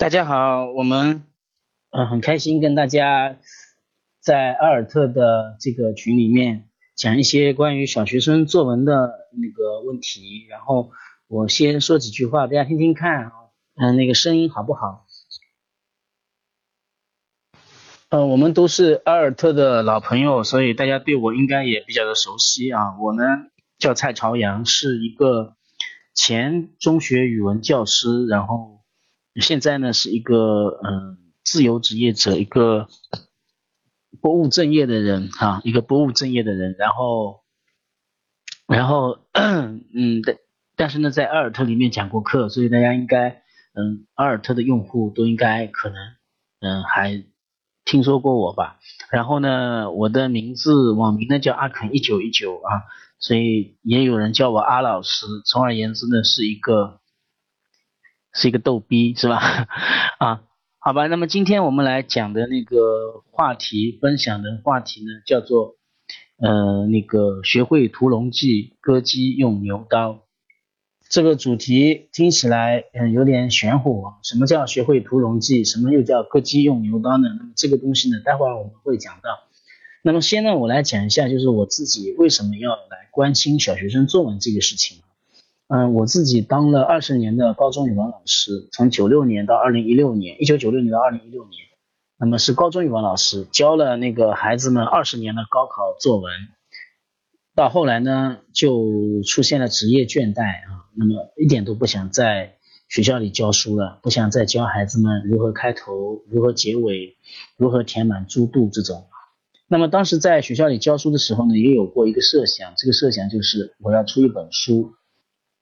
大家好，我们嗯很开心跟大家在阿尔特的这个群里面讲一些关于小学生作文的那个问题，然后我先说几句话，大家听听看啊，嗯，那个声音好不好？嗯，我们都是阿尔特的老朋友，所以大家对我应该也比较的熟悉啊。我呢叫蔡朝阳，是一个前中学语文教师，然后。现在呢是一个嗯自由职业者，一个不务正业的人哈，一个不务正业的人，然后然后嗯但但是呢在阿尔特里面讲过课，所以大家应该嗯阿尔特的用户都应该可能嗯还听说过我吧。然后呢我的名字网名呢叫阿肯一九一九啊，所以也有人叫我阿老师。总而言之呢是一个。是一个逗逼是吧？啊，好吧，那么今天我们来讲的那个话题，分享的话题呢，叫做呃那个学会屠龙记，割鸡用牛刀。这个主题听起来嗯有点玄乎啊。什么叫学会屠龙记？什么又叫割鸡用牛刀呢？那么这个东西呢，待会儿我们会讲到。那么先呢，我来讲一下，就是我自己为什么要来关心小学生作文这个事情。嗯，我自己当了二十年的高中语文老师，从九六年到二零一六年，一九九六年到二零一六年，那么是高中语文老师，教了那个孩子们二十年的高考作文，到后来呢，就出现了职业倦怠啊，那么一点都不想在学校里教书了，不想再教孩子们如何开头，如何结尾，如何填满猪肚这种。那么当时在学校里教书的时候呢，也有过一个设想，这个设想就是我要出一本书。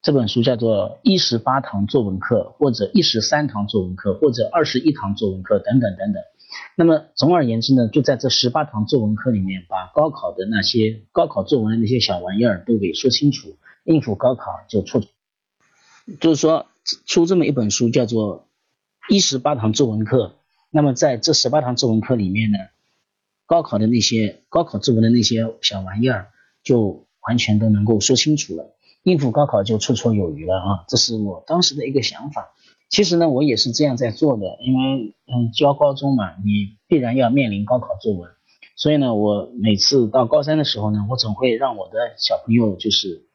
这本书叫做一十八堂作文课，或者一十三堂作文课，或者二十一堂作文课等等等等。那么总而言之呢，就在这十八堂作文课里面，把高考的那些高考作文的那些小玩意儿都给说清楚，应付高考就出。就是说出这么一本书叫做一十八堂作文课。那么在这十八堂作文课里面呢，高考的那些高考作文的那些小玩意儿就完全都能够说清楚了。应付高考就绰绰有余了啊，这是我当时的一个想法。其实呢，我也是这样在做的，因为嗯，教高中嘛，你必然要面临高考作文，所以呢，我每次到高三的时候呢，我总会让我的小朋友就是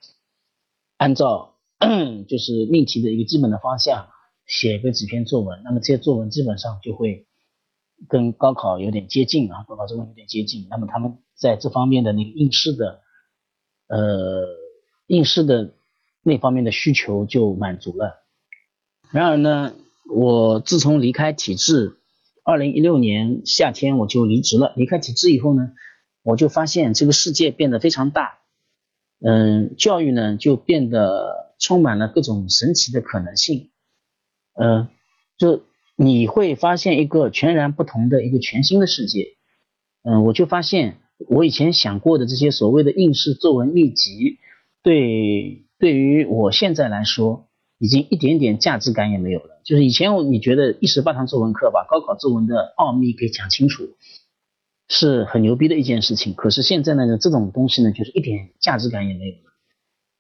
按照 就是命题的一个基本的方向写个几篇作文，那么这些作文基本上就会跟高考有点接近啊，高考作文有点接近，那么他们在这方面的那个应试的呃。应试的那方面的需求就满足了。然而呢，我自从离开体制，二零一六年夏天我就离职了。离开体制以后呢，我就发现这个世界变得非常大，嗯，教育呢就变得充满了各种神奇的可能性。嗯，就你会发现一个全然不同的一个全新的世界。嗯，我就发现我以前想过的这些所谓的应试作文秘籍。对，对于我现在来说，已经一点点价值感也没有了。就是以前我你觉得一十八堂作文课把高考作文的奥秘给讲清楚，是很牛逼的一件事情。可是现在呢，这种东西呢，就是一点价值感也没有了。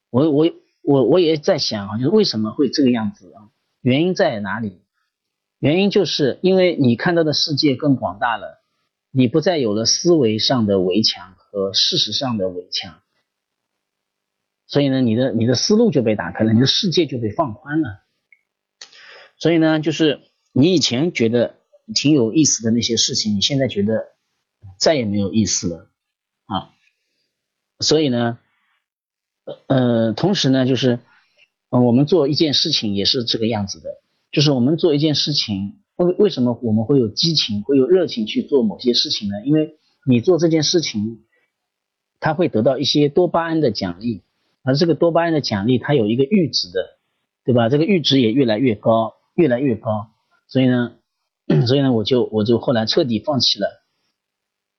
我我我我也在想啊，就是为什么会这个样子啊？原因在哪里？原因就是因为你看到的世界更广大了，你不再有了思维上的围墙和事实上的围墙。所以呢，你的你的思路就被打开了，你的世界就被放宽了。所以呢，就是你以前觉得挺有意思的那些事情，你现在觉得再也没有意思了啊。所以呢，呃，同时呢，就是呃我们做一件事情也是这个样子的，就是我们做一件事情，为为什么我们会有激情，会有热情去做某些事情呢？因为你做这件事情，他会得到一些多巴胺的奖励。而这个多巴胺的奖励，它有一个阈值的，对吧？这个阈值也越来越高，越来越高。所以呢，所以呢，我就我就后来彻底放弃了，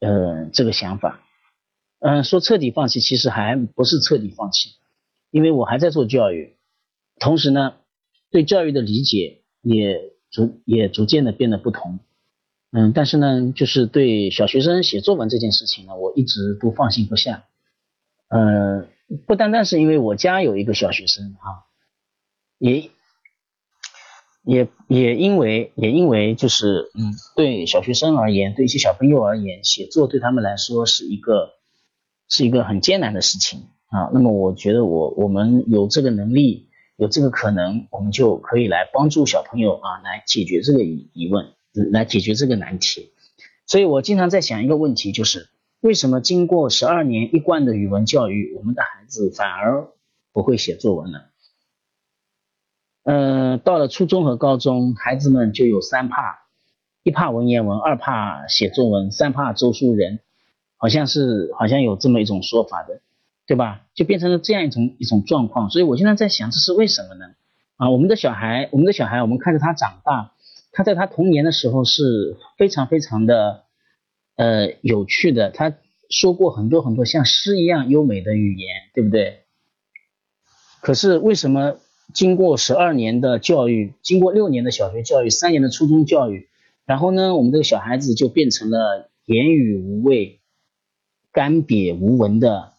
呃，这个想法。嗯，说彻底放弃，其实还不是彻底放弃，因为我还在做教育，同时呢，对教育的理解也逐也逐渐的变得不同。嗯，但是呢，就是对小学生写作文这件事情呢，我一直都放心不下。呃。不单单是因为我家有一个小学生啊，也也也因为也因为就是嗯，对小学生而言，对一些小朋友而言，写作对他们来说是一个是一个很艰难的事情啊。那么我觉得我我们有这个能力，有这个可能，我们就可以来帮助小朋友啊，来解决这个疑疑问，来解决这个难题。所以我经常在想一个问题，就是为什么经过十二年一贯的语文教育，我们的孩子反而不会写作文了？嗯，到了初中和高中，孩子们就有三怕：一怕文言文，二怕写作文，三怕周书人，好像是好像有这么一种说法的，对吧？就变成了这样一种一种状况。所以我现在在想，这是为什么呢？啊，我们的小孩，我们的小孩，我们看着他长大，他在他童年的时候是非常非常的呃有趣的，他说过很多很多像诗一样优美的语言，对不对？可是为什么？经过十二年的教育，经过六年的小学教育，三年的初中教育，然后呢，我们这个小孩子就变成了言语无味、干瘪无闻的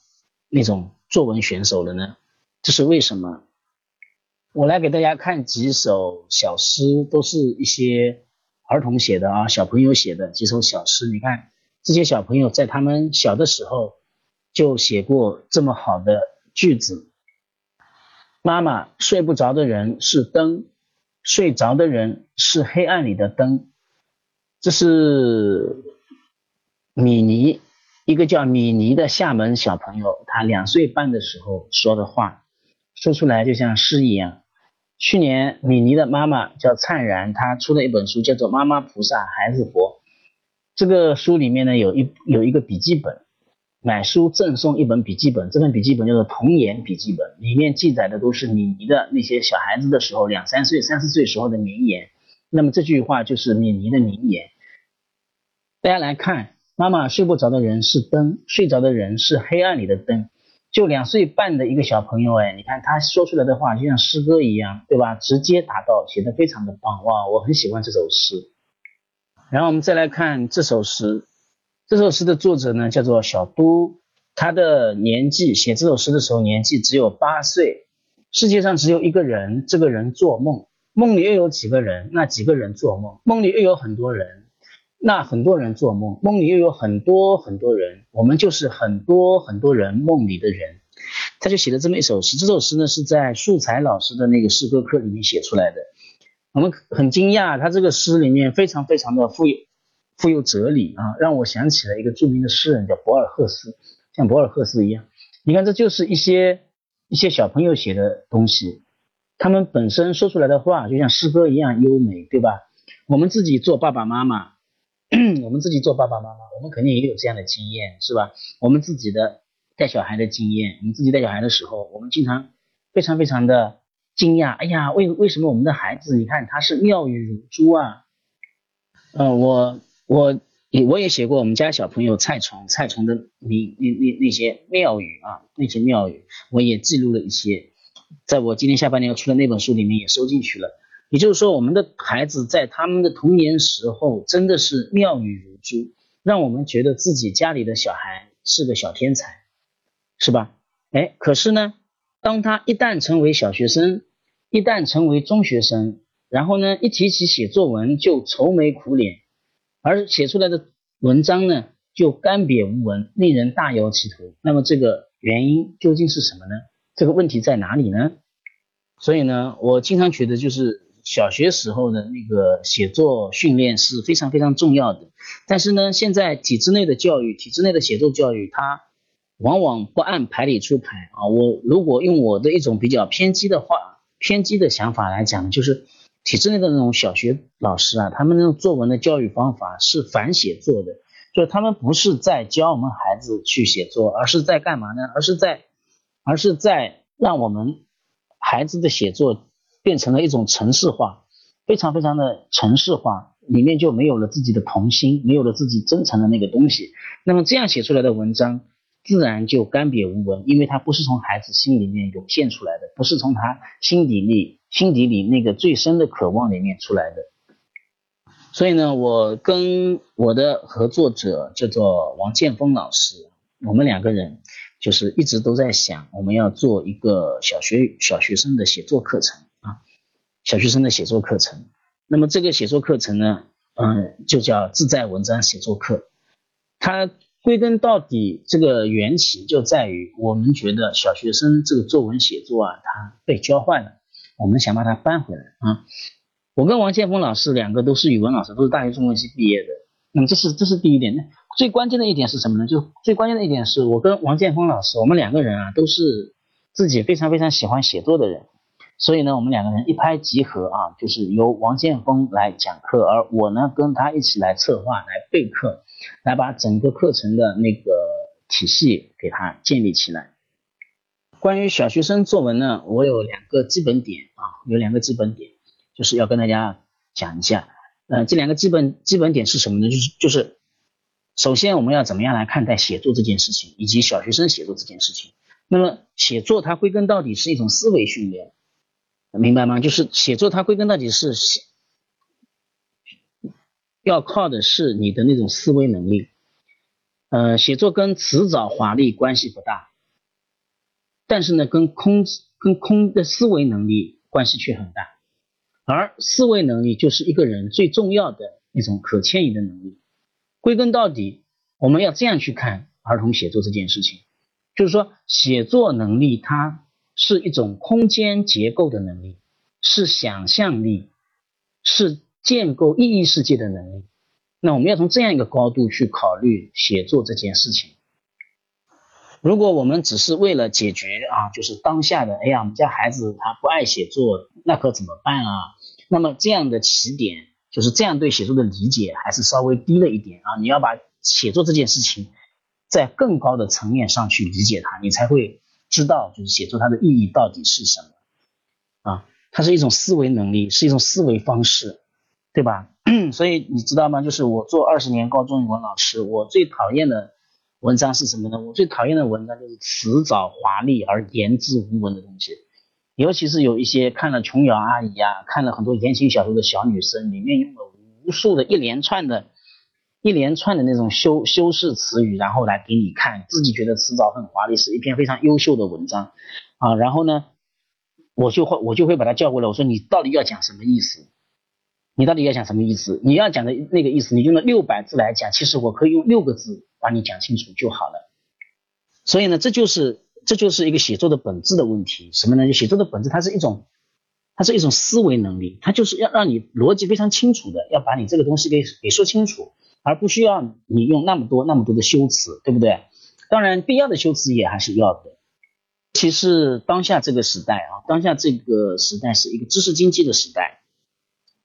那种作文选手了呢？这是为什么？我来给大家看几首小诗，都是一些儿童写的啊，小朋友写的几首小诗。你看，这些小朋友在他们小的时候就写过这么好的句子。妈妈睡不着的人是灯，睡着的人是黑暗里的灯。这是米妮，一个叫米妮的厦门小朋友，他两岁半的时候说的话，说出来就像诗一样。去年米妮的妈妈叫灿然，她出了一本书，叫做《妈妈菩萨孩子佛》。这个书里面呢，有一有一个笔记本。买书赠送一本笔记本，这本笔记本叫做童言笔记本，里面记载的都是米妮的那些小孩子的时候，两三岁、三四岁时候的名言。那么这句话就是米妮的名言。大家来看，妈妈睡不着的人是灯，睡着的人是黑暗里的灯。就两岁半的一个小朋友，哎，你看他说出来的话就像诗歌一样，对吧？直接达到，写的非常的棒，哇，我很喜欢这首诗。然后我们再来看这首诗。这首诗的作者呢，叫做小都，他的年纪写这首诗的时候年纪只有八岁。世界上只有一个人，这个人做梦，梦里又有几个人，那几个人做梦，梦里又有很多人，那很多人做梦，梦里又有很多很多人，我们就是很多很多人梦里的人。他就写了这么一首诗，这首诗呢是在素才老师的那个诗歌课里面写出来的。我们很惊讶，他这个诗里面非常非常的富有。富有哲理啊，让我想起了一个著名的诗人，叫博尔赫斯，像博尔赫斯一样。你看，这就是一些一些小朋友写的东西，他们本身说出来的话就像诗歌一样优美，对吧？我们自己做爸爸妈妈，我们自己做爸爸妈妈，我们肯定也有这样的经验，是吧？我们自己的带小孩的经验，我们自己带小孩的时候，我们经常非常非常的惊讶，哎呀，为为什么我们的孩子，你看他是妙语如珠啊？嗯，我。我我也写过我们家小朋友蔡崇蔡崇的名那那那些妙语啊那些妙语，我也记录了一些，在我今年下半年要出的那本书里面也收进去了。也就是说，我们的孩子在他们的童年时候真的是妙语如珠，让我们觉得自己家里的小孩是个小天才，是吧？哎，可是呢，当他一旦成为小学生，一旦成为中学生，然后呢，一提起写作文就愁眉苦脸。而写出来的文章呢，就干瘪无闻，令人大摇其头。那么这个原因究竟是什么呢？这个问题在哪里呢？所以呢，我经常觉得，就是小学时候的那个写作训练是非常非常重要的。但是呢，现在体制内的教育，体制内的写作教育，它往往不按牌理出牌啊。我如果用我的一种比较偏激的话，偏激的想法来讲，就是。体制内的那种小学老师啊，他们那种作文的教育方法是反写作的，就是他们不是在教我们孩子去写作，而是在干嘛呢？而是在，而是在让我们孩子的写作变成了一种程式化，非常非常的程式化，里面就没有了自己的童心，没有了自己真诚的那个东西。那么这样写出来的文章。自然就干瘪无闻，因为它不是从孩子心里面涌现出来的，不是从他心底里心底里那个最深的渴望里面出来的。所以呢，我跟我的合作者叫做王建峰老师，我们两个人就是一直都在想，我们要做一个小学小学生的写作课程。小学生的写作课程。那么这个写作课程呢，嗯，就叫自在文章写作课。它归根到底，这个缘起就在于我们觉得小学生这个作文写作啊，它被教坏了，我们想把它搬回来啊。我跟王建峰老师两个都是语文老师，都是大学中文系毕业的。那么这是这是第一点。那最关键的一点是什么呢？就最关键的一点是我跟王建峰老师，我们两个人啊，都是自己非常非常喜欢写作的人。所以呢，我们两个人一拍即合啊，就是由王建峰来讲课，而我呢跟他一起来策划、来备课，来把整个课程的那个体系给他建立起来。关于小学生作文呢，我有两个基本点啊，有两个基本点，就是要跟大家讲一下。呃，这两个基本基本点是什么呢？就是就是，首先我们要怎么样来看待写作这件事情，以及小学生写作这件事情。那么写作它归根到底是一种思维训练。明白吗？就是写作，它归根到底是要靠的是你的那种思维能力。呃，写作跟辞藻华丽关系不大，但是呢，跟空跟空的思维能力关系却很大。而思维能力就是一个人最重要的一种可迁移的能力。归根到底，我们要这样去看儿童写作这件事情，就是说写作能力它。是一种空间结构的能力，是想象力，是建构意义世界的能力。那我们要从这样一个高度去考虑写作这件事情。如果我们只是为了解决啊，就是当下的，哎呀，我们家孩子他不爱写作，那可怎么办啊？那么这样的起点，就是这样对写作的理解还是稍微低了一点啊。你要把写作这件事情在更高的层面上去理解它，你才会。知道就是写作它的意义到底是什么啊？它是一种思维能力，是一种思维方式，对吧？所以你知道吗？就是我做二十年高中语文老师，我最讨厌的文章是什么呢？我最讨厌的文章就是辞藻华丽而言之无文的东西，尤其是有一些看了琼瑶阿姨啊，看了很多言情小说的小女生，里面用了无数的一连串的。一连串的那种修修饰词语，然后来给你看，自己觉得辞藻很华丽，是一篇非常优秀的文章啊。然后呢，我就会我就会把他叫过来，我说你到底要讲什么意思？你到底要讲什么意思？你要讲的那个意思，你用了六百字来讲，其实我可以用六个字把你讲清楚就好了。所以呢，这就是这就是一个写作的本质的问题，什么呢？写作的本质，它是一种它是一种思维能力，它就是要让你逻辑非常清楚的，要把你这个东西给给说清楚。而不需要你用那么多那么多的修辞，对不对？当然，必要的修辞也还是要的。其实当下这个时代啊，当下这个时代是一个知识经济的时代。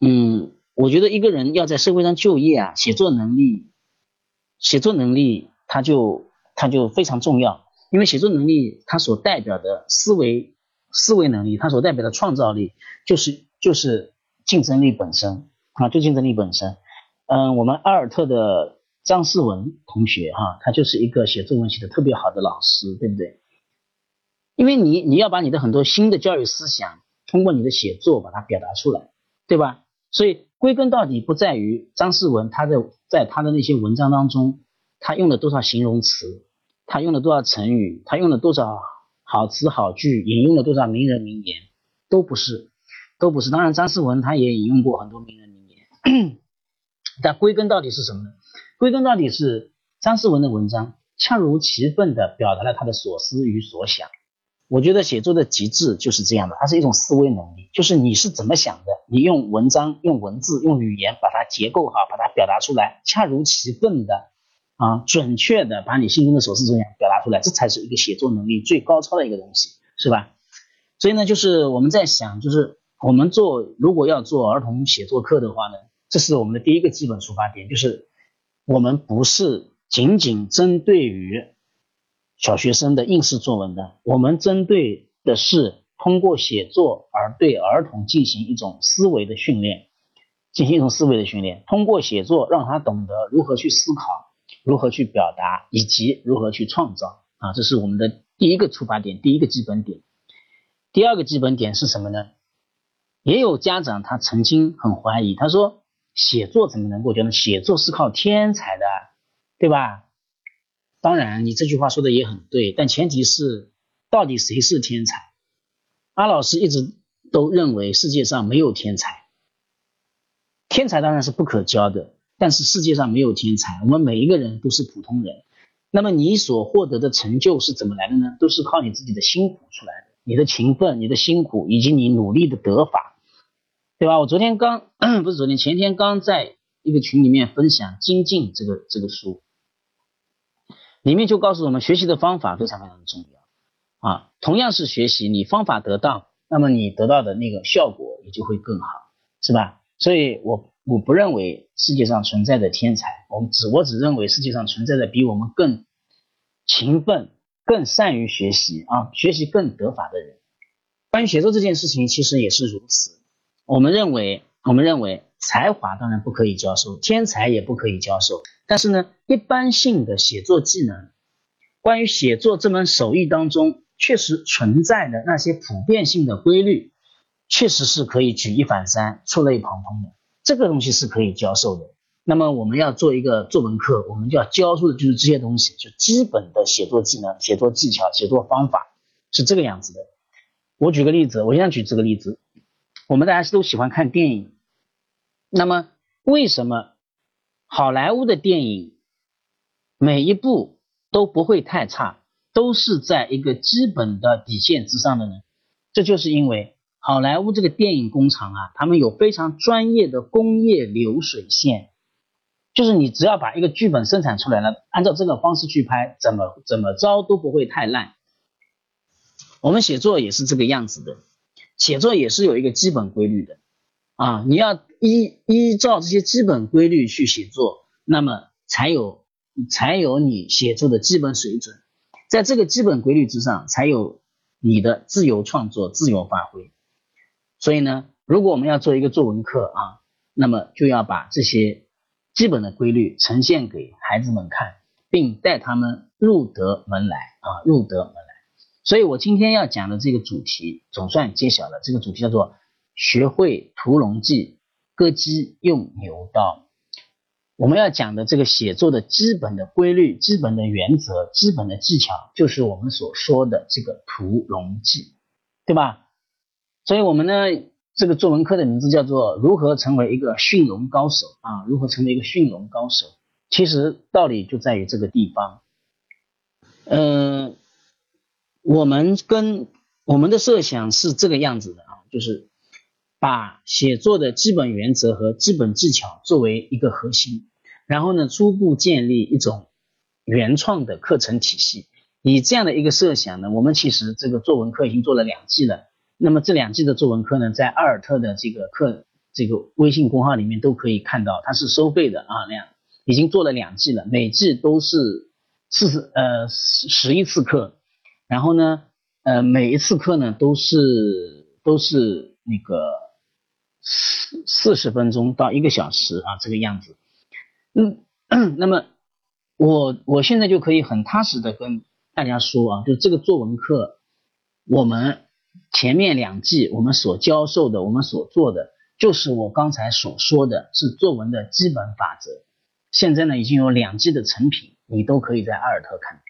嗯，我觉得一个人要在社会上就业啊，写作能力，写作能力他就他就非常重要，因为写作能力它所代表的思维思维能力，它所代表的创造力，就是就是竞争力本身啊，就竞争力本身。嗯，我们阿尔特的张思文同学哈，他就是一个写作文写的特别好的老师，对不对？因为你你要把你的很多新的教育思想通过你的写作把它表达出来，对吧？所以归根到底不在于张思文他在在他的那些文章当中，他用了多少形容词，他用了多少成语，他用了多少好词好句，引用了多少名人名言，都不是，都不是。当然，张思文他也引用过很多名人名言。但归根到底是什么呢？归根到底是张思文的文章恰如其分的表达了他的所思与所想。我觉得写作的极致就是这样的，它是一种思维能力，就是你是怎么想的，你用文章、用文字、用语言把它结构好，把它表达出来，恰如其分的啊，准确的把你心中的所思所想表达出来，这才是一个写作能力最高超的一个东西，是吧？所以呢，就是我们在想，就是我们做如果要做儿童写作课的话呢？这是我们的第一个基本出发点，就是我们不是仅仅针对于小学生的应试作文的，我们针对的是通过写作而对儿童进行一种思维的训练，进行一种思维的训练，通过写作让他懂得如何去思考，如何去表达，以及如何去创造啊，这是我们的第一个出发点，第一个基本点。第二个基本点是什么呢？也有家长他曾经很怀疑，他说。写作怎么能够叫呢？写作是靠天才的，对吧？当然，你这句话说的也很对，但前提是到底谁是天才？阿老师一直都认为世界上没有天才，天才当然是不可教的，但是世界上没有天才，我们每一个人都是普通人。那么你所获得的成就是怎么来的呢？都是靠你自己的辛苦出来的，你的勤奋、你的辛苦以及你努力的得法，对吧？我昨天刚 不是昨天前天刚在一个群里面分享《精进》这个这个书，里面就告诉我们学习的方法非常非常的重要啊。同样是学习，你方法得当，那么你得到的那个效果也就会更好，是吧？所以我。我不认为世界上存在的天才，我们只我只认为世界上存在的比我们更勤奋、更善于学习啊，学习更得法的人。关于写作这件事情，其实也是如此。我们认为，我们认为才华当然不可以教授，天才也不可以教授。但是呢，一般性的写作技能，关于写作这门手艺当中，确实存在的那些普遍性的规律，确实是可以举一反三、触类旁通的。这个东西是可以教授的。那么我们要做一个作文课，我们就要教授的就是这些东西，就基本的写作技能、写作技巧、写作方法是这个样子的。我举个例子，我现在举这个例子，我们大家都喜欢看电影，那么为什么好莱坞的电影每一部都不会太差，都是在一个基本的底线之上的呢？这就是因为。好莱坞这个电影工厂啊，他们有非常专业的工业流水线，就是你只要把一个剧本生产出来了，按照这个方式去拍，怎么怎么着都不会太烂。我们写作也是这个样子的，写作也是有一个基本规律的啊，你要依依照这些基本规律去写作，那么才有才有你写作的基本水准，在这个基本规律之上，才有你的自由创作、自由发挥。所以呢，如果我们要做一个作文课啊，那么就要把这些基本的规律呈现给孩子们看，并带他们入得门来啊，入得门。所以我今天要讲的这个主题总算揭晓了，这个主题叫做学会屠龙记，割鸡用牛刀。我们要讲的这个写作的基本的规律、基本的原则、基本的技巧，就是我们所说的这个屠龙记，对吧？所以，我们呢，这个作文课的名字叫做《如何成为一个驯龙高手》啊，如何成为一个驯龙高手？其实道理就在于这个地方。嗯，我们跟我们的设想是这个样子的啊，就是把写作的基本原则和基本技巧作为一个核心，然后呢，初步建立一种原创的课程体系。以这样的一个设想呢，我们其实这个作文课已经做了两季了。那么这两季的作文课呢，在阿尔特的这个课这个微信公号里面都可以看到，它是收费的啊，两已经做了两季了，每季都是四十呃十一次课，然后呢呃每一次课呢都是都是那个四四十分钟到一个小时啊这个样子，嗯，那么我我现在就可以很踏实的跟大家说啊，就这个作文课我们。前面两季我们所教授的，我们所做的，就是我刚才所说的是作文的基本法则。现在呢，已经有两季的成品，你都可以在阿尔特看。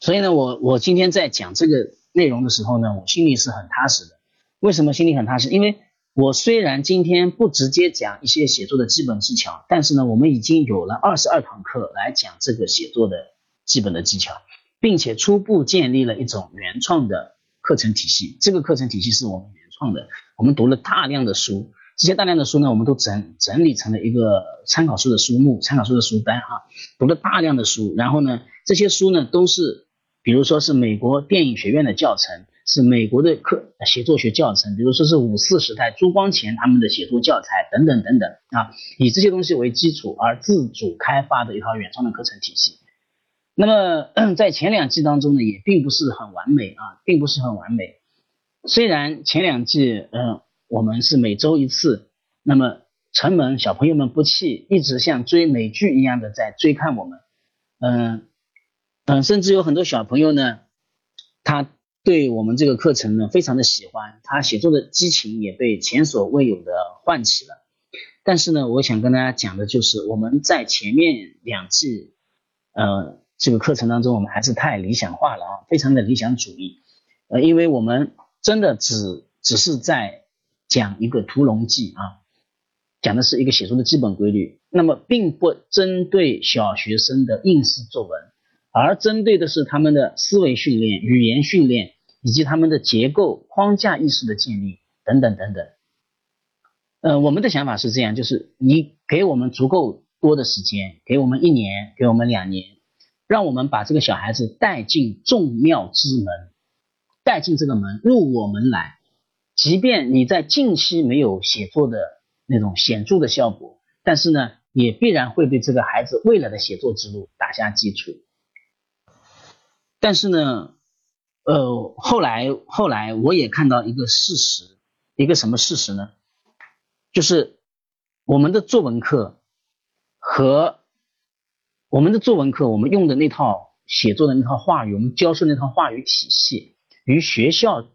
所以呢，我我今天在讲这个内容的时候呢，我心里是很踏实的。为什么心里很踏实？因为我虽然今天不直接讲一些写作的基本技巧，但是呢，我们已经有了二十二堂课来讲这个写作的基本的技巧，并且初步建立了一种原创的。课程体系，这个课程体系是我们原创的。我们读了大量的书，这些大量的书呢，我们都整整理成了一个参考书的书目、参考书的书单哈。读了大量的书，然后呢，这些书呢都是，比如说是美国电影学院的教程，是美国的课写作学教程，比如说是五四时代朱光潜他们的写作教材等等等等啊，以这些东西为基础而自主开发的一套原创的课程体系。那么 在前两季当中呢，也并不是很完美啊，并不是很完美。虽然前两季，嗯，我们是每周一次，那么城门小朋友们不弃，一直像追美剧一样的在追看我们，嗯嗯，甚至有很多小朋友呢，他对我们这个课程呢非常的喜欢，他写作的激情也被前所未有的唤起了。但是呢，我想跟大家讲的就是我们在前面两季，呃。这个课程当中，我们还是太理想化了啊，非常的理想主义，呃，因为我们真的只只是在讲一个屠龙记啊，讲的是一个写作的基本规律，那么并不针对小学生的应试作文，而针对的是他们的思维训练、语言训练以及他们的结构框架意识的建立等等等等。呃，我们的想法是这样，就是你给我们足够多的时间，给我们一年，给我们两年。让我们把这个小孩子带进众妙之门，带进这个门，入我门来。即便你在近期没有写作的那种显著的效果，但是呢，也必然会对这个孩子未来的写作之路打下基础。但是呢，呃，后来后来我也看到一个事实，一个什么事实呢？就是我们的作文课和我们的作文课，我们用的那套写作的那套话语，我们教授那套话语体系，与学校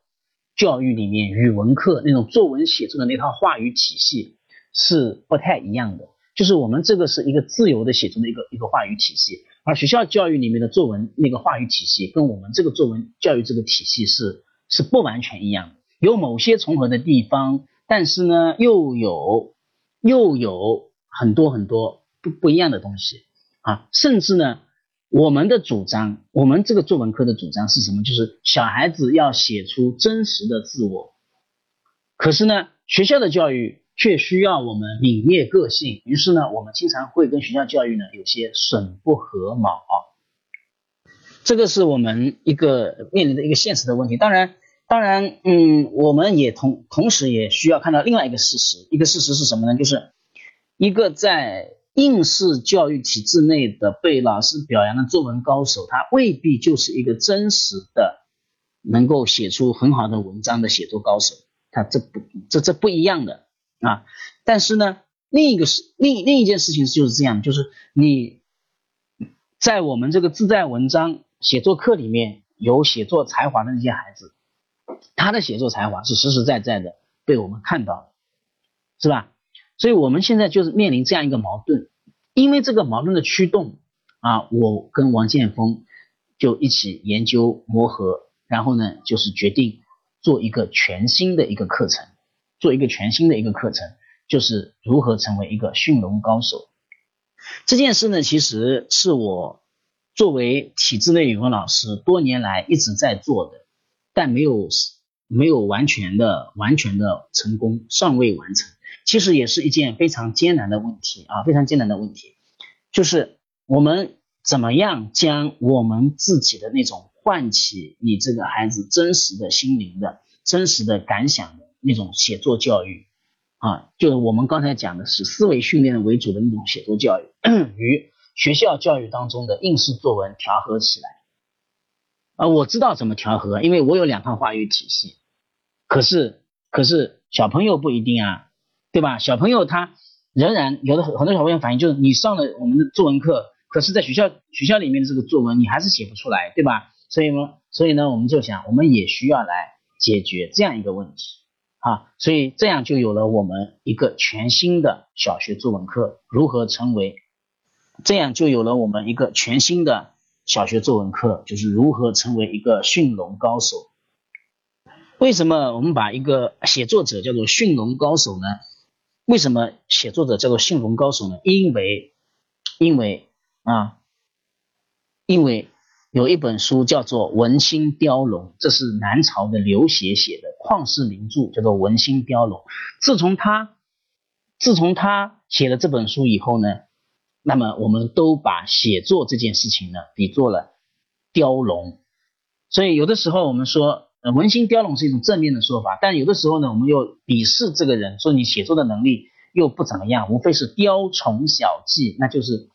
教育里面语文课那种作文写作的那套话语体系是不太一样的。就是我们这个是一个自由的写作的一个一个话语体系，而学校教育里面的作文那个话语体系，跟我们这个作文教育这个体系是是不完全一样的，有某些重合的地方，但是呢，又有又有很多很多不不一样的东西。啊，甚至呢，我们的主张，我们这个作文课的主张是什么？就是小孩子要写出真实的自我。可是呢，学校的教育却需要我们泯灭个性，于是呢，我们经常会跟学校教育呢有些损不合卯。这个是我们一个面临的一个现实的问题。当然，当然，嗯，我们也同同时也需要看到另外一个事实，一个事实是什么呢？就是一个在。应试教育体制内的被老师表扬的作文高手，他未必就是一个真实的能够写出很好的文章的写作高手，他这不这这不一样的啊。但是呢，另一个是另另一件事情就是这样，就是你在我们这个自在文章写作课里面有写作才华的那些孩子，他的写作才华是实实在在的被我们看到了，是吧？所以我们现在就是面临这样一个矛盾，因为这个矛盾的驱动啊，我跟王建峰就一起研究磨合，然后呢，就是决定做一个全新的一个课程，做一个全新的一个课程，就是如何成为一个驯龙高手。这件事呢，其实是我作为体制内语文老师多年来一直在做的，但没有没有完全的完全的成功，尚未完成。其实也是一件非常艰难的问题啊，非常艰难的问题，就是我们怎么样将我们自己的那种唤起你这个孩子真实的心灵的真实的感想的那种写作教育啊，就是我们刚才讲的是思维训练为主的那种写作教育，与学校教育当中的应试作文调和起来啊，我知道怎么调和，因为我有两套话语体系，可是可是小朋友不一定啊。对吧？小朋友他仍然有的很很多小朋友反映就是你上了我们的作文课，可是在学校学校里面的这个作文你还是写不出来，对吧？所以呢，所以呢，我们就想我们也需要来解决这样一个问题啊，所以这样就有了我们一个全新的小学作文课，如何成为？这样就有了我们一个全新的小学作文课，就是如何成为一个驯龙高手？为什么我们把一个写作者叫做驯龙高手呢？为什么写作者叫做驯龙高手呢？因为，因为啊，因为有一本书叫做《文心雕龙》，这是南朝的刘勰写的旷世名著，叫做《文心雕龙》。自从他自从他写了这本书以后呢，那么我们都把写作这件事情呢比作了雕龙。所以有的时候我们说。文心雕龙是一种正面的说法，但有的时候呢，我们又鄙视这个人，说你写作的能力又不怎么样，无非是雕虫小技，那就是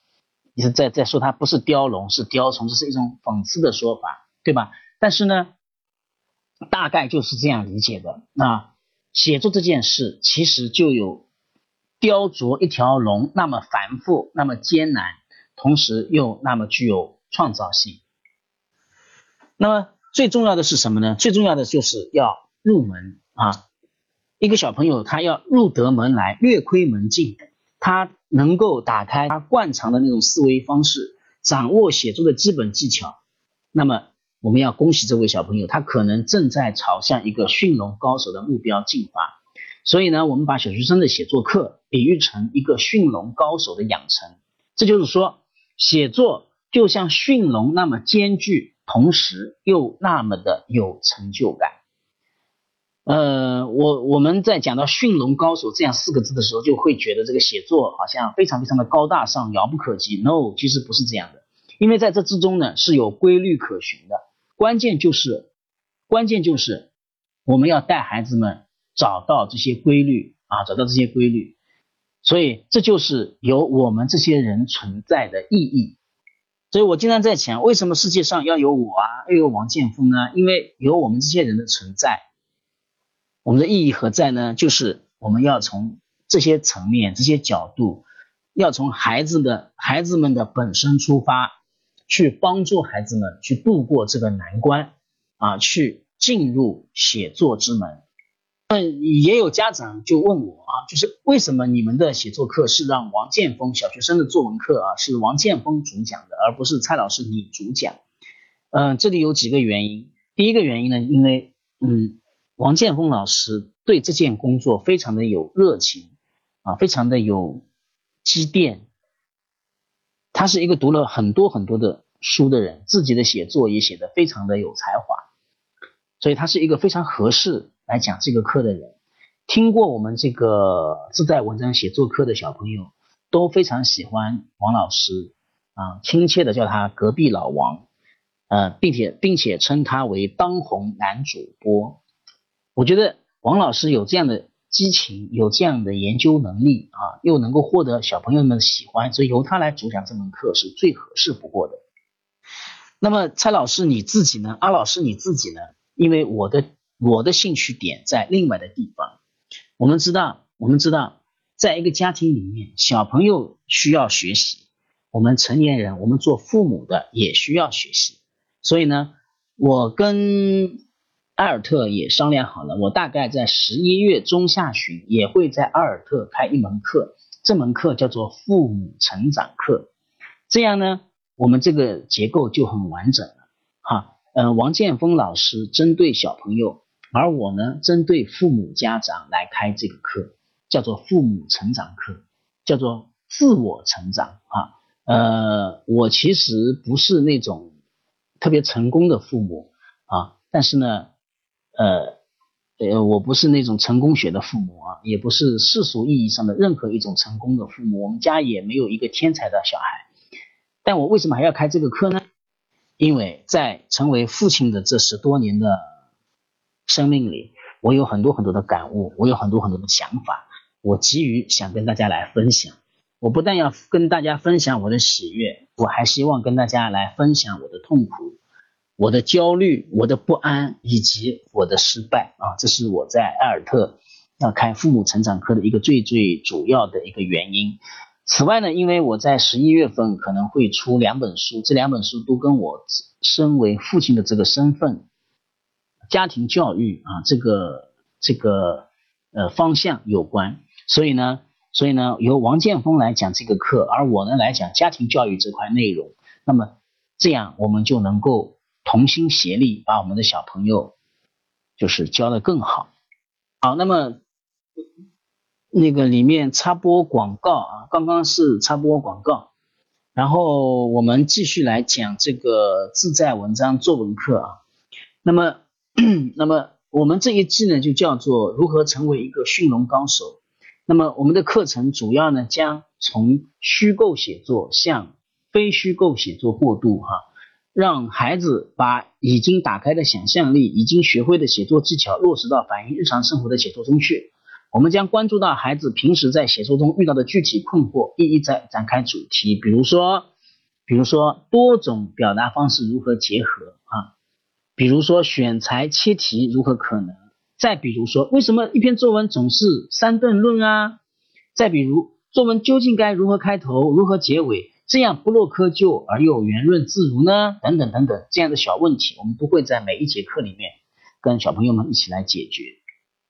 你是在在说他不是雕龙，是雕虫，这是一种讽刺的说法，对吧？但是呢，大概就是这样理解的。那写作这件事，其实就有雕琢一条龙那么繁复，那么艰难，同时又那么具有创造性。那么。最重要的是什么呢？最重要的就是要入门啊！一个小朋友他要入得门来，略窥门径，他能够打开他惯常的那种思维方式，掌握写作的基本技巧，那么我们要恭喜这位小朋友，他可能正在朝向一个驯龙高手的目标进发。所以呢，我们把小学生的写作课比喻成一个驯龙高手的养成。这就是说，写作就像驯龙那么艰巨，同时又那么的有成就感。呃，我我们在讲到驯龙高手这样四个字的时候，就会觉得这个写作好像非常非常的高大上、遥不可及。No，其实不是这样的，因为在这之中呢是有规律可循的。关键就是，关键就是我们要带孩子们找到这些规律啊，找到这些规律。所以这就是有我们这些人存在的意义。所以我经常在讲，为什么世界上要有我啊，要有王建峰呢？因为有我们这些人的存在。我们的意义何在呢？就是我们要从这些层面、这些角度，要从孩子的孩子们的本身出发，去帮助孩子们去度过这个难关啊，去进入写作之门。嗯，也有家长就问我啊，就是为什么你们的写作课是让王建峰小学生的作文课啊，是王建峰主讲的，而不是蔡老师你主讲？嗯，这里有几个原因。第一个原因呢，因为嗯。王建峰老师对这件工作非常的有热情啊，非常的有积淀。他是一个读了很多很多的书的人，自己的写作也写得非常的有才华，所以他是一个非常合适来讲这个课的人。听过我们这个自在文章写作课的小朋友都非常喜欢王老师啊，亲切的叫他隔壁老王，呃，并且并且称他为当红男主播。我觉得王老师有这样的激情，有这样的研究能力啊，又能够获得小朋友们的喜欢，所以由他来主讲这门课是最合适不过的。那么蔡老师你自己呢？阿老师你自己呢？因为我的我的兴趣点在另外的地方。我们知道，我们知道，在一个家庭里面，小朋友需要学习，我们成年人，我们做父母的也需要学习。所以呢，我跟埃尔特也商量好了，我大概在十一月中下旬也会在阿尔特开一门课，这门课叫做父母成长课。这样呢，我们这个结构就很完整了。哈，嗯，王建峰老师针对小朋友，而我呢针对父母家长来开这个课，叫做父母成长课，叫做自我成长。哈，呃，我其实不是那种特别成功的父母啊，但是呢。呃，呃，我不是那种成功学的父母啊，也不是世俗意义上的任何一种成功的父母。我们家也没有一个天才的小孩。但我为什么还要开这个课呢？因为在成为父亲的这十多年的生命里，我有很多很多的感悟，我有很多很多的想法，我急于想跟大家来分享。我不但要跟大家分享我的喜悦，我还希望跟大家来分享我的痛苦。我的焦虑、我的不安以及我的失败啊，这是我在埃尔特要开父母成长课的一个最最主要的一个原因。此外呢，因为我在十一月份可能会出两本书，这两本书都跟我身为父亲的这个身份、家庭教育啊这个这个呃方向有关，所以呢，所以呢，由王建峰来讲这个课，而我呢来讲家庭教育这块内容，那么这样我们就能够。同心协力，把我们的小朋友就是教的更好。好，那么那个里面插播广告啊，刚刚是插播广告，然后我们继续来讲这个自在文章作文课啊。那么，那么我们这一季呢就叫做如何成为一个驯龙高手。那么我们的课程主要呢将从虚构写作向非虚构写作过渡哈。让孩子把已经打开的想象力、已经学会的写作技巧落实到反映日常生活的写作中去。我们将关注到孩子平时在写作中遇到的具体困惑，一一展展开主题。比如说，比如说多种表达方式如何结合啊？比如说选材切题如何可能？再比如说，为什么一篇作文总是三段论啊？再比如，作文究竟该如何开头，如何结尾？这样不落窠臼而又圆润自如呢？等等等等，这样的小问题，我们都会在每一节课里面跟小朋友们一起来解决。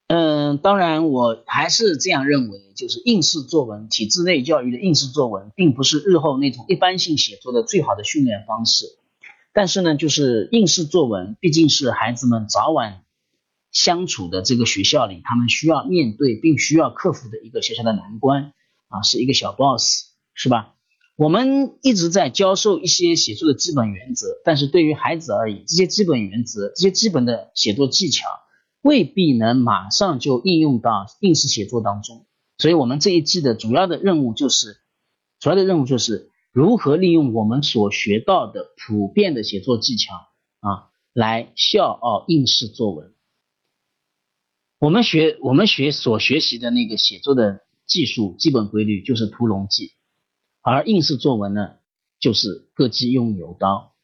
嗯，当然我还是这样认为，就是应试作文，体制内教育的应试作文，并不是日后那种一般性写作的最好的训练方式。但是呢，就是应试作文毕竟是孩子们早晚相处的这个学校里，他们需要面对并需要克服的一个小小的难关啊，是一个小 boss，是吧？我们一直在教授一些写作的基本原则，但是对于孩子而言，这些基本原则、这些基本的写作技巧未必能马上就应用到应试写作当中。所以，我们这一季的主要的任务就是，主要的任务就是如何利用我们所学到的普遍的写作技巧啊，来笑傲应试作文。我们学我们学所学习的那个写作的技术基本规律就是屠龙记。而应试作文呢，就是割鸡用牛刀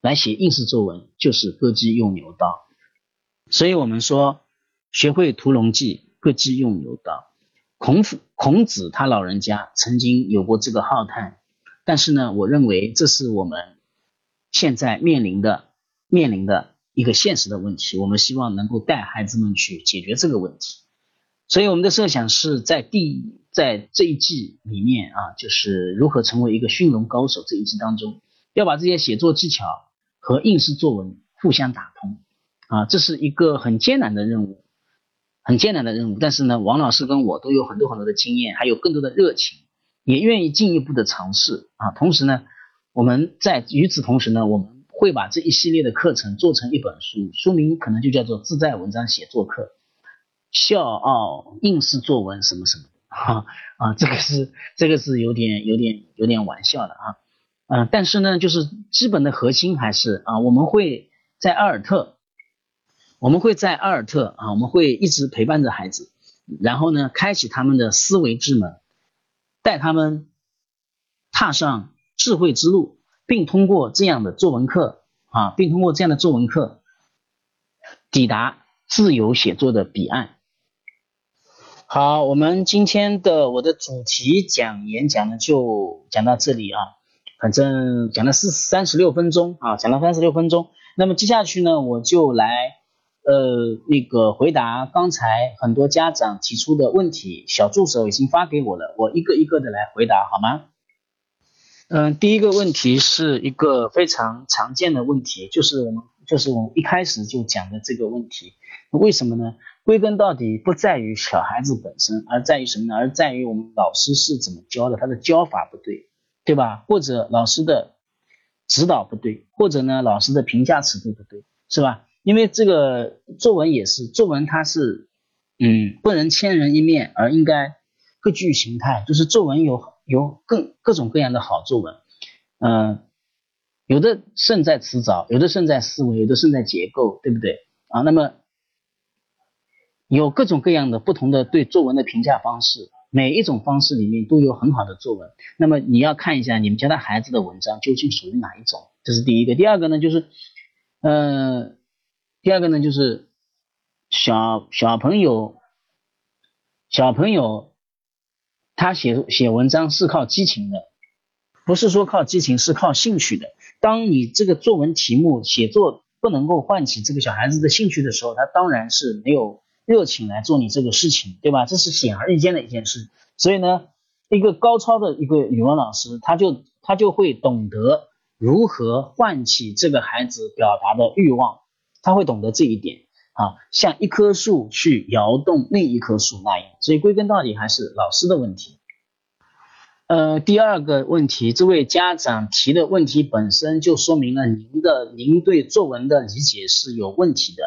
来写应试作文，就是割鸡用牛刀。所以我们说，学会屠龙记，割鸡用牛刀。孔夫孔子他老人家曾经有过这个浩叹，但是呢，我认为这是我们现在面临的面临的一个现实的问题。我们希望能够带孩子们去解决这个问题。所以我们的设想是在第在这一季里面啊，就是如何成为一个驯龙高手这一季当中，要把这些写作技巧和应试作文互相打通啊，这是一个很艰难的任务，很艰难的任务。但是呢，王老师跟我都有很多很多的经验，还有更多的热情，也愿意进一步的尝试啊。同时呢，我们在与此同时呢，我们会把这一系列的课程做成一本书，书名可能就叫做《自在文章写作课》。笑傲应试作文什么什么哈啊，这个是这个是有点有点有点玩笑的啊，嗯，但是呢，就是基本的核心还是啊，我们会在阿尔特，我们会在阿尔特啊，我们会一直陪伴着孩子，然后呢，开启他们的思维之门，带他们踏上智慧之路，并通过这样的作文课啊，并通过这样的作文课抵达自由写作的彼岸。好，我们今天的我的主题讲演讲呢，就讲到这里啊。反正讲了四三十六分钟啊，讲了三十六分钟。那么接下去呢，我就来呃那个回答刚才很多家长提出的问题，小助手已经发给我了，我一个一个的来回答好吗？嗯，第一个问题是一个非常常见的问题，就是我们就是我们一开始就讲的这个问题，为什么呢？归根到底不在于小孩子本身，而在于什么呢？而在于我们老师是怎么教的，他的教法不对，对吧？或者老师的指导不对，或者呢老师的评价尺度不对，是吧？因为这个作文也是，作文它是嗯不能千人一面，而应该各具形态，就是作文有有更各种各样的好作文，嗯，有的胜在辞藻，有的胜在思维，有的胜在结构，对不对啊？那么。有各种各样的不同的对作文的评价方式，每一种方式里面都有很好的作文。那么你要看一下你们家的孩子的文章究竟属于哪一种，这是第一个。第二个呢，就是，呃，第二个呢就是小小朋友，小朋友他写写文章是靠激情的，不是说靠激情，是靠兴趣的。当你这个作文题目写作不能够唤起这个小孩子的兴趣的时候，他当然是没有。热情来做你这个事情，对吧？这是显而易见的一件事。所以呢，一个高超的一个语文老师，他就他就会懂得如何唤起这个孩子表达的欲望，他会懂得这一点啊，像一棵树去摇动另一棵树那样。所以归根到底还是老师的问题。呃，第二个问题，这位家长提的问题本身就说明了您的您对作文的理解是有问题的。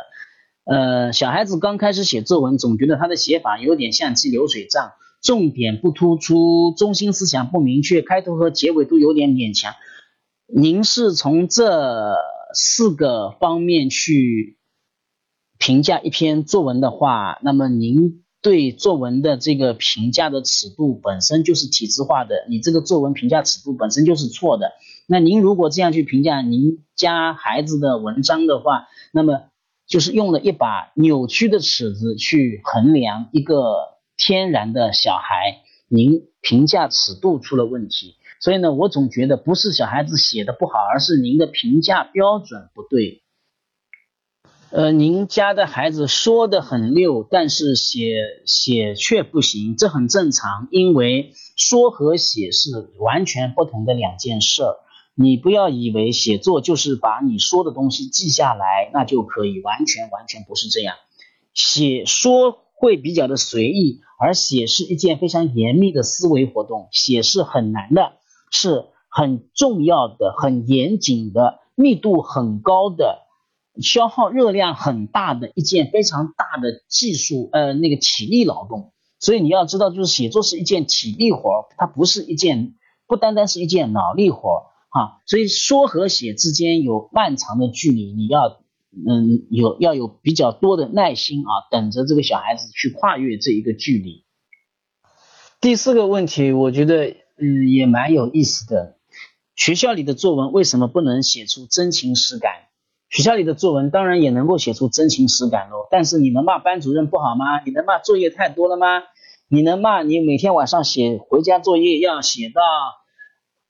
呃，小孩子刚开始写作文，总觉得他的写法有点像记流水账，重点不突出，中心思想不明确，开头和结尾都有点勉强。您是从这四个方面去评价一篇作文的话，那么您对作文的这个评价的尺度本身就是体制化的，你这个作文评价尺度本身就是错的。那您如果这样去评价您家孩子的文章的话，那么。就是用了一把扭曲的尺子去衡量一个天然的小孩，您评价尺度出了问题，所以呢，我总觉得不是小孩子写的不好，而是您的评价标准不对。呃，您家的孩子说的很溜，但是写写却不行，这很正常，因为说和写是完全不同的两件事儿。你不要以为写作就是把你说的东西记下来，那就可以，完全完全不是这样。写说会比较的随意，而写是一件非常严密的思维活动，写是很难的，是很重要的、很严谨的、密度很高的、消耗热量很大的一件非常大的技术呃那个体力劳动。所以你要知道，就是写作是一件体力活，它不是一件不单单是一件脑力活。啊，所以说和写之间有漫长的距离，你要嗯有要有比较多的耐心啊，等着这个小孩子去跨越这一个距离。第四个问题，我觉得嗯也蛮有意思的，学校里的作文为什么不能写出真情实感？学校里的作文当然也能够写出真情实感喽，但是你能骂班主任不好吗？你能骂作业太多了吗？你能骂你每天晚上写回家作业要写到？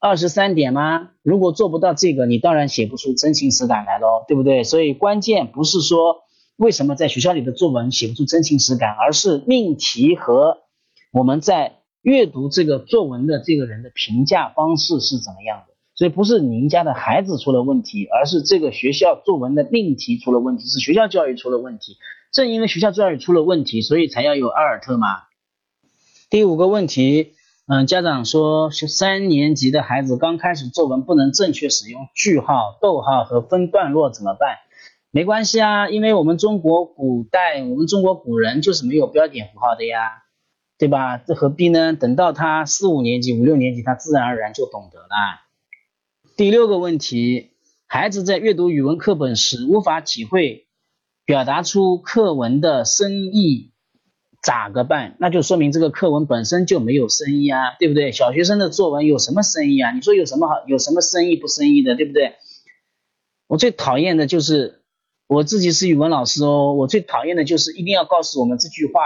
二十三点吗？如果做不到这个，你当然写不出真情实感来喽，对不对？所以关键不是说为什么在学校里的作文写不出真情实感，而是命题和我们在阅读这个作文的这个人的评价方式是怎么样的。所以不是您家的孩子出了问题，而是这个学校作文的命题出了问题，是学校教育出了问题。正因为学校教育出了问题，所以才要有阿尔特嘛。第五个问题。嗯，家长说，三年级的孩子刚开始作文不能正确使用句号、逗号和分段落怎么办？没关系啊，因为我们中国古代，我们中国古人就是没有标点符号的呀，对吧？这何必呢？等到他四五年级、五六年级，他自然而然就懂得了。第六个问题，孩子在阅读语文课本时无法体会、表达出课文的深意。咋个办？那就说明这个课文本身就没有深意啊，对不对？小学生的作文有什么深意啊？你说有什么好？有什么深意不深意的，对不对？我最讨厌的就是我自己是语文老师哦，我最讨厌的就是一定要告诉我们这句话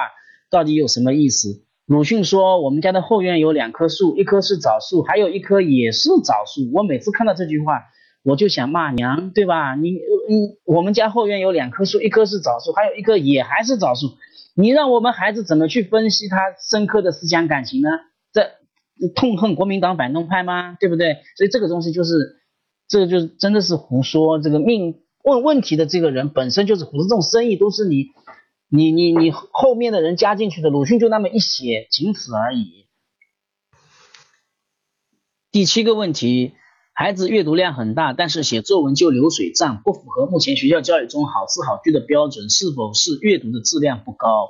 到底有什么意思。鲁迅说我们家的后院有两棵树，一棵是枣树，还有一棵也是枣树。我每次看到这句话，我就想骂娘，对吧？你你我们家后院有两棵树，一棵是枣树，还有一棵也还是枣树。你让我们孩子怎么去分析他深刻的思想感情呢？这痛恨国民党反动派吗？对不对？所以这个东西就是，这个就是真的是胡说。这个命问问题的这个人本身就是胡说，这种生意都是你你你你后面的人加进去的。鲁迅就那么一写，仅此而已。第七个问题。孩子阅读量很大，但是写作文就流水账，不符合目前学校教育中好词好句的标准，是否是阅读的质量不高？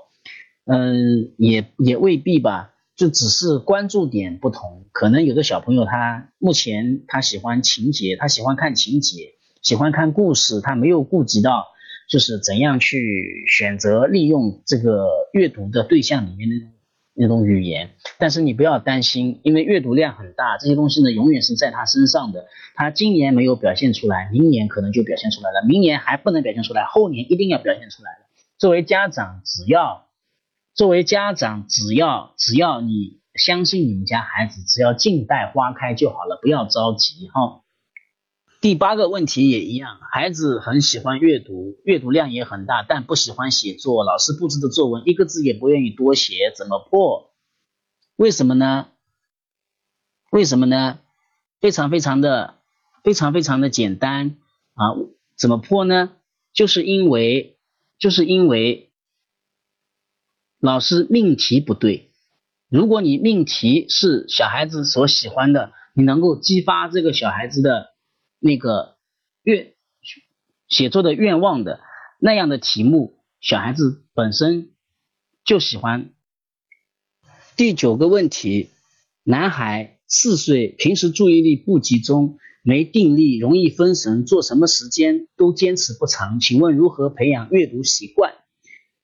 嗯，也也未必吧，就只是关注点不同。可能有的小朋友他目前他喜欢情节，他喜欢看情节，喜欢看故事，他没有顾及到就是怎样去选择利用这个阅读的对象里面的那种语言。但是你不要担心，因为阅读量很大，这些东西呢永远是在他身上的。他今年没有表现出来，明年可能就表现出来了，明年还不能表现出来，后年一定要表现出来了。作为家长，只要作为家长，只要只要你相信你们家孩子，只要静待花开就好了，不要着急哈。第八个问题也一样，孩子很喜欢阅读，阅读量也很大，但不喜欢写作，老师布置的作文一个字也不愿意多写，怎么破？为什么呢？为什么呢？非常非常的非常非常的简单啊！怎么破呢？就是因为就是因为老师命题不对。如果你命题是小孩子所喜欢的，你能够激发这个小孩子的那个愿写作的愿望的那样的题目，小孩子本身就喜欢。第九个问题，男孩四岁，平时注意力不集中，没定力，容易分神，做什么时间都坚持不长，请问如何培养阅读习惯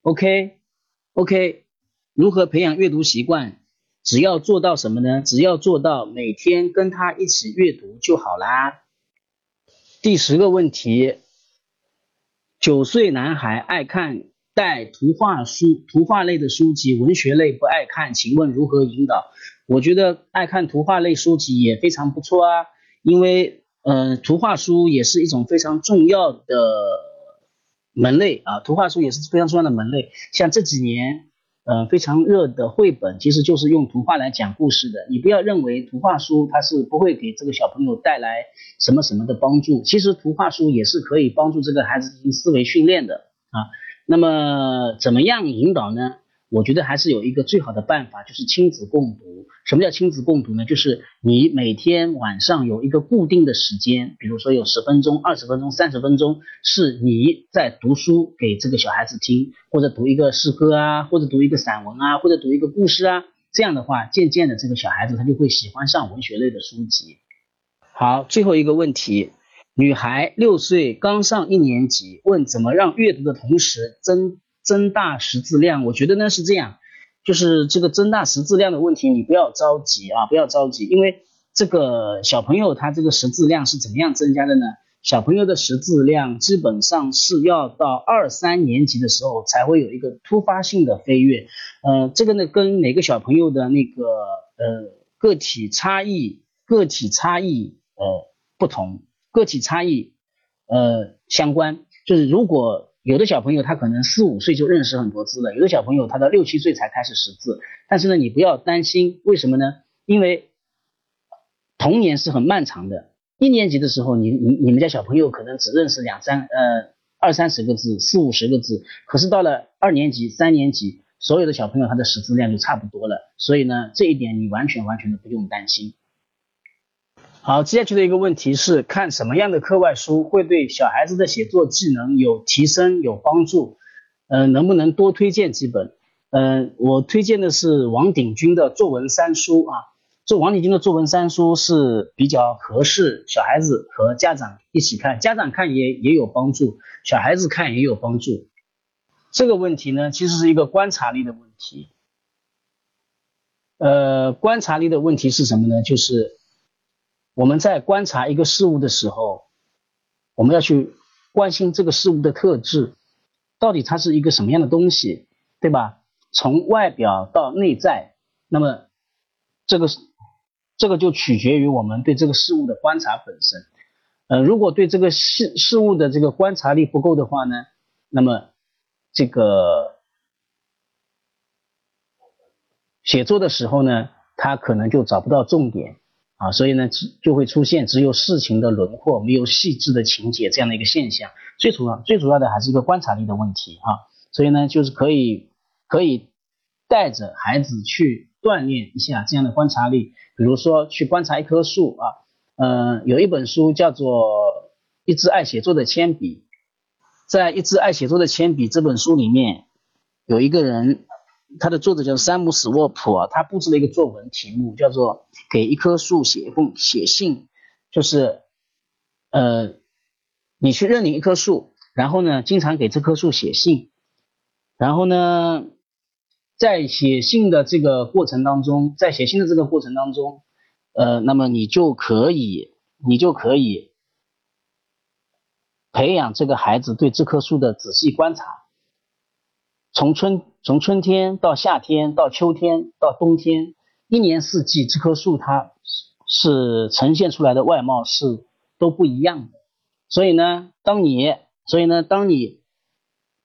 ？OK，OK，如何培养阅读习惯？只要做到什么呢？只要做到每天跟他一起阅读就好啦。第十个问题，九岁男孩爱看。带图画书、图画类的书籍，文学类不爱看，请问如何引导？我觉得爱看图画类书籍也非常不错啊，因为呃，图画书也是一种非常重要的门类啊，图画书也是非常重要的门类。像这几年呃非常热的绘本，其实就是用图画来讲故事的。你不要认为图画书它是不会给这个小朋友带来什么什么的帮助，其实图画书也是可以帮助这个孩子进行思维训练的啊。那么怎么样引导呢？我觉得还是有一个最好的办法，就是亲子共读。什么叫亲子共读呢？就是你每天晚上有一个固定的时间，比如说有十分钟、二十分钟、三十分钟，是你在读书给这个小孩子听，或者读一个诗歌啊，或者读一个散文啊，或者读一个故事啊。这样的话，渐渐的这个小孩子他就会喜欢上文学类的书籍。好，最后一个问题，女孩六岁刚上一年级，问怎么让阅读的同时增。增大识字量，我觉得呢是这样，就是这个增大识字量的问题，你不要着急啊，不要着急，因为这个小朋友他这个识字量是怎么样增加的呢？小朋友的识字量基本上是要到二三年级的时候才会有一个突发性的飞跃，呃，这个呢跟每个小朋友的那个呃个体差异、个体差异呃不同，个体差异呃相关，就是如果。有的小朋友他可能四五岁就认识很多字了，有的小朋友他到六七岁才开始识字。但是呢，你不要担心，为什么呢？因为童年是很漫长的。一年级的时候，你你你们家小朋友可能只认识两三呃二三十个字，四五十个字。可是到了二年级、三年级，所有的小朋友他的识字量就差不多了。所以呢，这一点你完全完全的不用担心。好，接下去的一个问题是，看什么样的课外书会对小孩子的写作技能有提升、有帮助？嗯，能不能多推荐几本？嗯，我推荐的是王鼎钧的作文三书啊。这王鼎钧的作文三书是比较合适小孩子和家长一起看，家长看也也有帮助，小孩子看也有帮助。这个问题呢，其实是一个观察力的问题。呃，观察力的问题是什么呢？就是。我们在观察一个事物的时候，我们要去关心这个事物的特质，到底它是一个什么样的东西，对吧？从外表到内在，那么这个这个就取决于我们对这个事物的观察本身。呃，如果对这个事事物的这个观察力不够的话呢，那么这个写作的时候呢，他可能就找不到重点。啊，所以呢，就会出现只有事情的轮廓，没有细致的情节这样的一个现象。最主要、最主要的还是一个观察力的问题啊。所以呢，就是可以可以带着孩子去锻炼一下这样的观察力，比如说去观察一棵树啊。嗯，有一本书叫做《一支爱写作的铅笔》，在《一支爱写作的铅笔》这本书里面，有一个人。他的作者叫山姆史沃普啊，他布置了一个作文题目，叫做给一棵树写一封写信，就是呃，你去认领一棵树，然后呢，经常给这棵树写信，然后呢，在写信的这个过程当中，在写信的这个过程当中，呃，那么你就可以，你就可以培养这个孩子对这棵树的仔细观察。从春从春天到夏天到秋天到冬天，一年四季，这棵树它是呈现出来的外貌是都不一样的。所以呢，当你所以呢，当你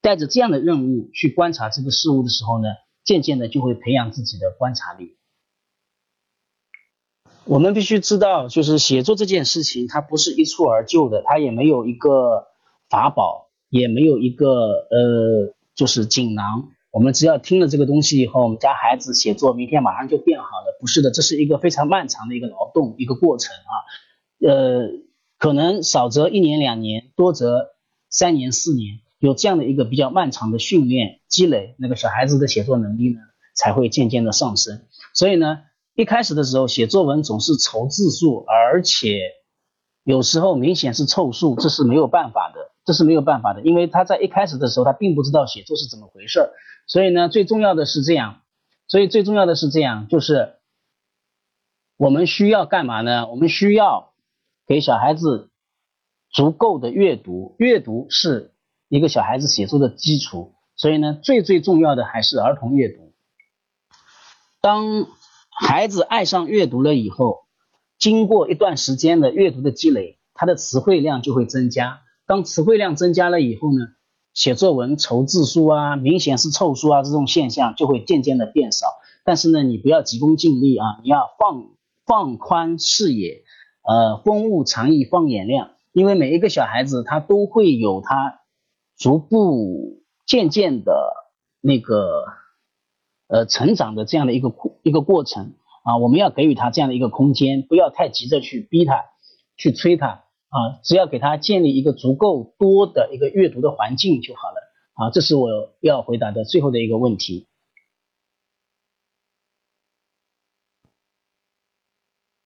带着这样的任务去观察这个事物的时候呢，渐渐的就会培养自己的观察力。我们必须知道，就是写作这件事情，它不是一蹴而就的，它也没有一个法宝，也没有一个呃。就是锦囊，我们只要听了这个东西以后，我们家孩子写作，明天马上就变好了。不是的，这是一个非常漫长的一个劳动，一个过程啊。呃，可能少则一年两年，多则三年四年，有这样的一个比较漫长的训练积累，那个小孩子的写作能力呢，才会渐渐的上升。所以呢，一开始的时候写作文总是愁字数，而且有时候明显是凑数，这是没有办法的。这是没有办法的，因为他在一开始的时候，他并不知道写作是怎么回事儿，所以呢，最重要的是这样，所以最重要的是这样，就是我们需要干嘛呢？我们需要给小孩子足够的阅读，阅读是一个小孩子写作的基础，所以呢，最最重要的还是儿童阅读。当孩子爱上阅读了以后，经过一段时间的阅读的积累，他的词汇量就会增加。当词汇量增加了以后呢，写作文愁字数啊，明显是凑数啊，这种现象就会渐渐的变少。但是呢，你不要急功近利啊，你要放放宽视野，呃，风物长宜放眼量，因为每一个小孩子他都会有他逐步渐渐的那个呃成长的这样的一个一个过程啊，我们要给予他这样的一个空间，不要太急着去逼他，去催他。啊，只要给他建立一个足够多的一个阅读的环境就好了。啊，这是我要回答的最后的一个问题。